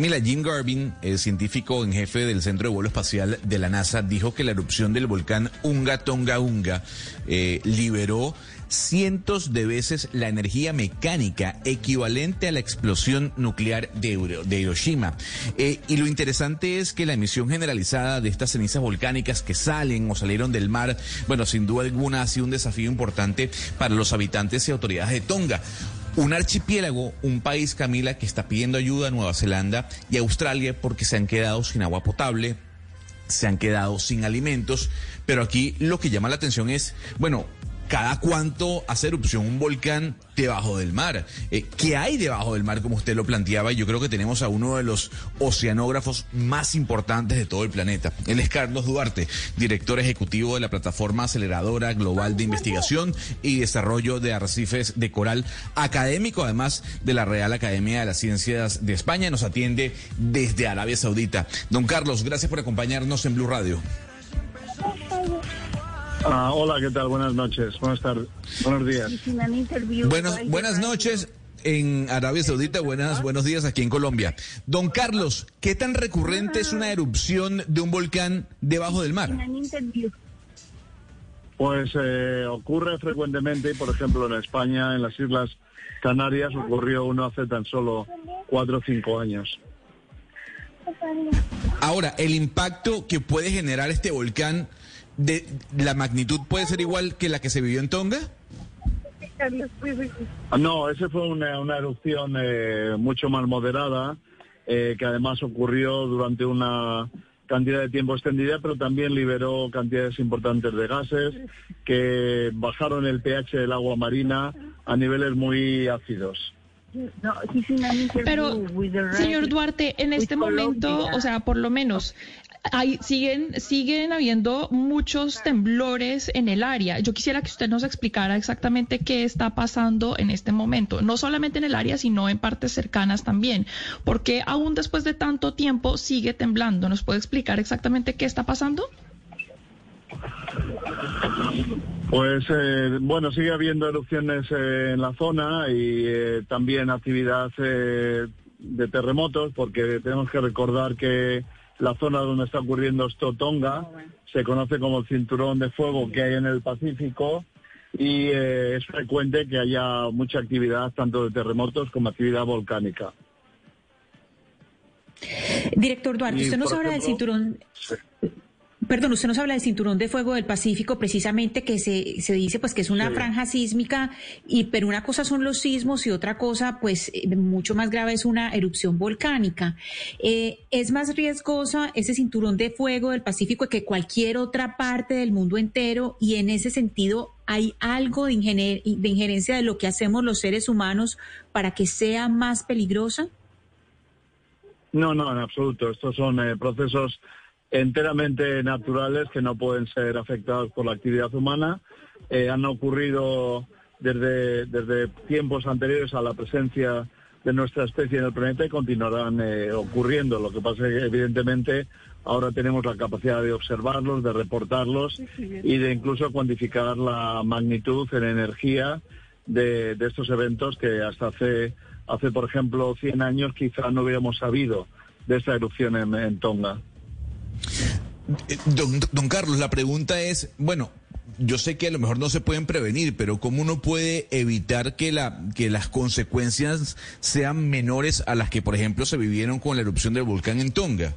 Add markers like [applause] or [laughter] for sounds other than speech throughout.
Mira, Jim Garvin, el científico en jefe del Centro de Vuelo Espacial de la NASA, dijo que la erupción del volcán Unga Tonga Unga eh, liberó cientos de veces la energía mecánica equivalente a la explosión nuclear de, de Hiroshima. Eh, y lo interesante es que la emisión generalizada de estas cenizas volcánicas que salen o salieron del mar, bueno, sin duda alguna ha sido un desafío importante para los habitantes y autoridades de Tonga. Un archipiélago, un país, Camila, que está pidiendo ayuda a Nueva Zelanda y Australia porque se han quedado sin agua potable, se han quedado sin alimentos, pero aquí lo que llama la atención es, bueno, cada cuánto hace erupción un volcán debajo del mar. Eh, ¿Qué hay debajo del mar, como usted lo planteaba? Y yo creo que tenemos a uno de los oceanógrafos más importantes de todo el planeta. Él es Carlos Duarte, director ejecutivo de la plataforma aceleradora global de investigación y desarrollo de arrecifes de coral, académico además de la Real Academia de las Ciencias de España. Nos atiende desde Arabia Saudita. Don Carlos, gracias por acompañarnos en Blue Radio. Ah, hola, ¿qué tal? Buenas noches. Buenas tardes. Buenos días. Buenas, buenas noches en Arabia Saudita, buenas, buenos días aquí en Colombia. Don Carlos, ¿qué tan recurrente es una erupción de un volcán debajo del mar? Pues eh, ocurre frecuentemente, por ejemplo, en España, en las Islas Canarias, ocurrió uno hace tan solo cuatro o cinco años. Ahora, el impacto que puede generar este volcán de la magnitud puede ser igual que la que se vivió en Tonga? No, esa fue una, una erupción eh, mucho más moderada, eh, que además ocurrió durante una cantidad de tiempo extendida, pero también liberó cantidades importantes de gases que bajaron el pH del agua marina a niveles muy ácidos. Pero, señor Duarte, en este momento, o sea, por lo menos, hay, siguen, siguen habiendo muchos temblores en el área. Yo quisiera que usted nos explicara exactamente qué está pasando en este momento, no solamente en el área, sino en partes cercanas también. Porque aún después de tanto tiempo sigue temblando. ¿Nos puede explicar exactamente qué está pasando? Pues eh, bueno, sigue habiendo erupciones eh, en la zona y eh, también actividad de terremotos, porque tenemos que recordar que la zona donde está ocurriendo esto Tonga se conoce como el cinturón de fuego que hay en el Pacífico y es frecuente que haya mucha actividad tanto de terremotos como actividad volcánica. Director Duarte, usted nos habla del cinturón. Perdón, usted nos habla del cinturón de fuego del Pacífico, precisamente que se, se dice pues que es una franja sísmica, y pero una cosa son los sismos y otra cosa, pues eh, mucho más grave es una erupción volcánica. Eh, ¿Es más riesgosa ese cinturón de fuego del Pacífico que cualquier otra parte del mundo entero? Y en ese sentido, ¿hay algo de, de injerencia de lo que hacemos los seres humanos para que sea más peligrosa? No, no, en absoluto. Estos son eh, procesos enteramente naturales que no pueden ser afectados por la actividad humana. Eh, han ocurrido desde, desde tiempos anteriores a la presencia de nuestra especie en el planeta y continuarán eh, ocurriendo. Lo que pasa es que evidentemente ahora tenemos la capacidad de observarlos, de reportarlos y de incluso cuantificar la magnitud en energía de, estos eventos que hasta hace, hace, por ejemplo, 100 años quizá no hubiéramos sabido de esta erupción en Tonga. Eh, don, Carlos, la pregunta es, bueno, yo sé que a lo mejor no se pueden prevenir, pero ¿cómo uno puede evitar que, la, que las consecuencias sean menores a las que, por ejemplo, se vivieron con la erupción del volcán en Tonga?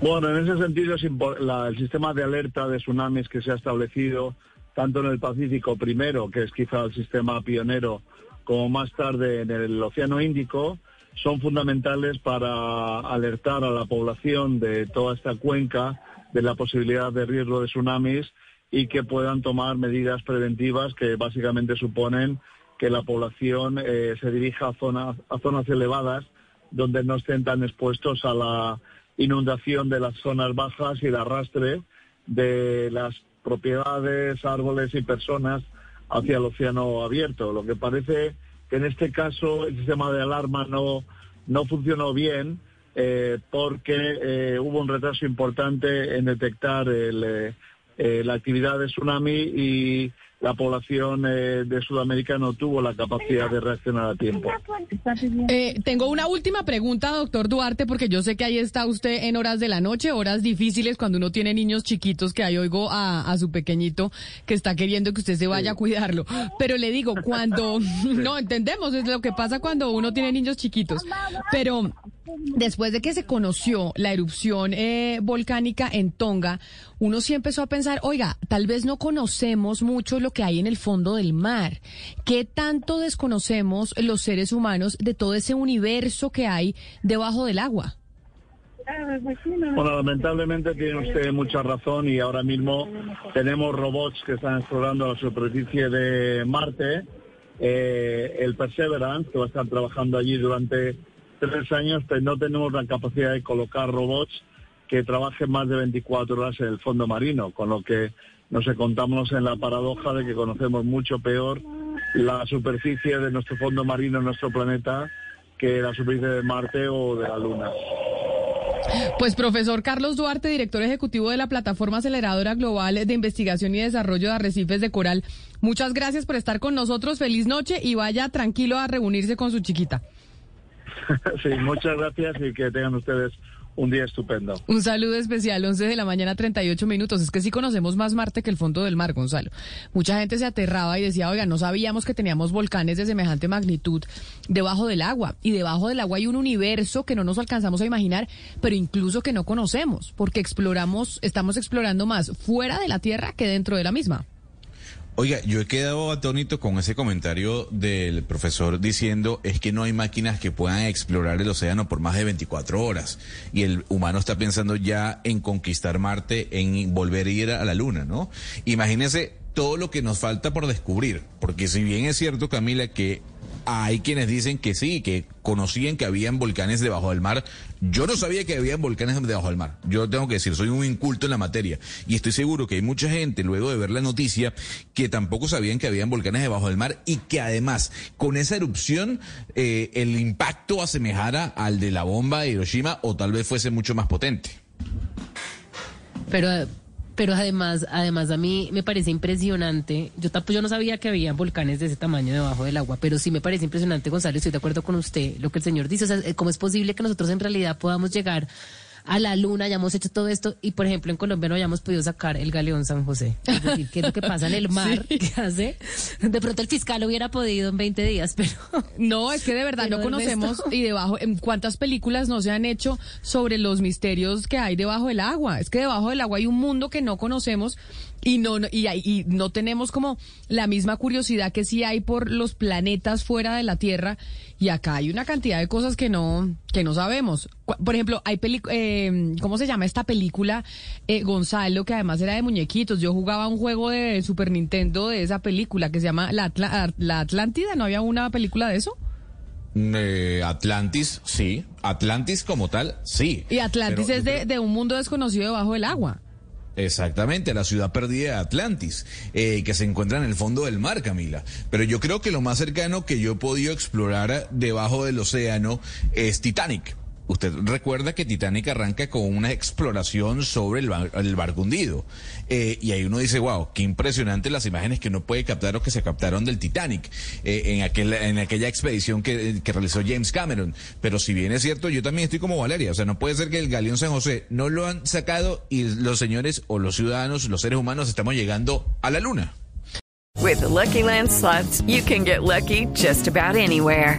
Bueno, en ese sentido, el sistema de alerta de tsunamis que se ha establecido, tanto en el Pacífico primero, que es quizá el sistema pionero, como más tarde en el Océano Índico, son fundamentales para alertar a la población de toda esta cuenca de la posibilidad de riesgo de tsunamis y que puedan tomar medidas preventivas que básicamente suponen que la población eh, se dirija a zonas, a zonas elevadas donde no estén tan expuestos a la inundación de las zonas bajas y el arrastre de las propiedades, árboles y personas hacia el océano abierto. Lo que parece que en este caso el sistema de alarma no, no funcionó bien eh, porque eh, hubo un retraso importante en detectar eh, la actividad de tsunami y la población eh, de Sudamérica no tuvo la capacidad de reaccionar a tiempo. Eh, tengo una última pregunta, doctor Duarte, porque yo sé que ahí está usted en horas de la noche, horas difíciles cuando uno tiene niños chiquitos, que ahí oigo a, su pequeñito que está queriendo que usted se vaya a cuidarlo. Pero le digo, cuando, [laughs] [laughs] no entendemos, es lo que pasa cuando uno tiene niños chiquitos. Pero después de que se conoció la erupción eh, volcánica en Tonga, uno sí empezó a pensar, oiga, tal vez no conocemos mucho lo que hay en el fondo del mar. ¿Qué tanto desconocemos los seres humanos de todo ese universo que hay debajo del agua? Bueno, lamentablemente tiene usted mucha razón y ahora mismo tenemos robots que están explorando la superficie de Marte. Eh, el Perseverance, que va a estar trabajando allí durante tres años, pero no tenemos la capacidad de colocar robots que trabajen más de 24 horas en el fondo marino, con lo que nos encontramos en la paradoja de que conocemos mucho peor la superficie de nuestro fondo marino en nuestro planeta que la superficie de Marte o de la Luna. Pues profesor Carlos Duarte, director ejecutivo de la Plataforma Aceleradora Global de Investigación y Desarrollo de Arrecifes de Coral, muchas gracias por estar con nosotros. Feliz noche y vaya tranquilo a reunirse con su chiquita. [laughs] sí, muchas gracias y que tengan ustedes un día estupendo. Un saludo especial, 11 de la mañana, 38 minutos. Es que sí conocemos más Marte que el fondo del mar, Gonzalo. Mucha gente se aterraba y decía, oiga, no sabíamos que teníamos volcanes de semejante magnitud debajo del agua. Y debajo del agua hay un universo que no nos alcanzamos a imaginar, pero incluso que no conocemos, porque exploramos, estamos explorando más fuera de la Tierra que dentro de la misma. Oiga, yo he quedado atónito con ese comentario del profesor diciendo es que no hay máquinas que puedan explorar el océano por más de 24 horas y el humano está pensando ya en conquistar Marte, en volver a ir a la Luna, ¿no? Imagínese todo lo que nos falta por descubrir, porque si bien es cierto, Camila, que hay quienes dicen que sí, que conocían que habían volcanes debajo del mar. Yo no sabía que habían volcanes debajo del mar. Yo tengo que decir, soy un inculto en la materia. Y estoy seguro que hay mucha gente, luego de ver la noticia, que tampoco sabían que habían volcanes debajo del mar y que además, con esa erupción, eh, el impacto asemejara al de la bomba de Hiroshima o tal vez fuese mucho más potente. Pero pero además, además a mí me parece impresionante. Yo yo no sabía que había volcanes de ese tamaño debajo del agua, pero sí me parece impresionante, Gonzalo. Estoy de acuerdo con usted, lo que el señor dice. O sea, ¿cómo es posible que nosotros en realidad podamos llegar a la luna, ya hemos hecho todo esto y por ejemplo en Colombia no hayamos podido sacar el galeón San José. Es decir, ¿qué es lo que pasa en el [laughs] mar? ¿Qué hace? De pronto el fiscal hubiera podido en 20 días, pero... [laughs] No, es que de verdad no conocemos y debajo, en cuántas películas no se han hecho sobre los misterios que hay debajo del agua. Es que debajo del agua hay un mundo que no conocemos y no, y, y, no tenemos como la misma curiosidad que sí hay por los planetas fuera de la Tierra y acá hay una cantidad de cosas que no que no sabemos. Por ejemplo, hay eh, ¿cómo se llama esta película eh, Gonzalo que además era de muñequitos? Yo jugaba un juego de Super Nintendo de esa película que se llama La, la Atlántida, ¿no había una película de eso? Eh, Atlantis, sí. Atlantis como tal, sí. Y Atlantis es de, de un mundo desconocido debajo del agua. Exactamente, la ciudad perdida de Atlantis, eh, que se encuentra en el fondo del mar, Camila. Pero yo creo que lo más cercano que yo he podido explorar debajo del océano es Titanic. Usted recuerda que Titanic arranca con una exploración sobre el, barco hundido. Eh, y ahí uno dice, wow, qué impresionante las imágenes que uno puede captar o que se captaron del Titanic eh, en, aquel, aquella expedición que, realizó James Cameron. Pero si bien es cierto, yo también estoy como Valeria. O sea, no puede ser que el Galeón San José no lo han sacado y los señores o los ciudadanos, los seres humanos, estamos llegando a la luna. With Lucky Land you can get lucky just about anywhere.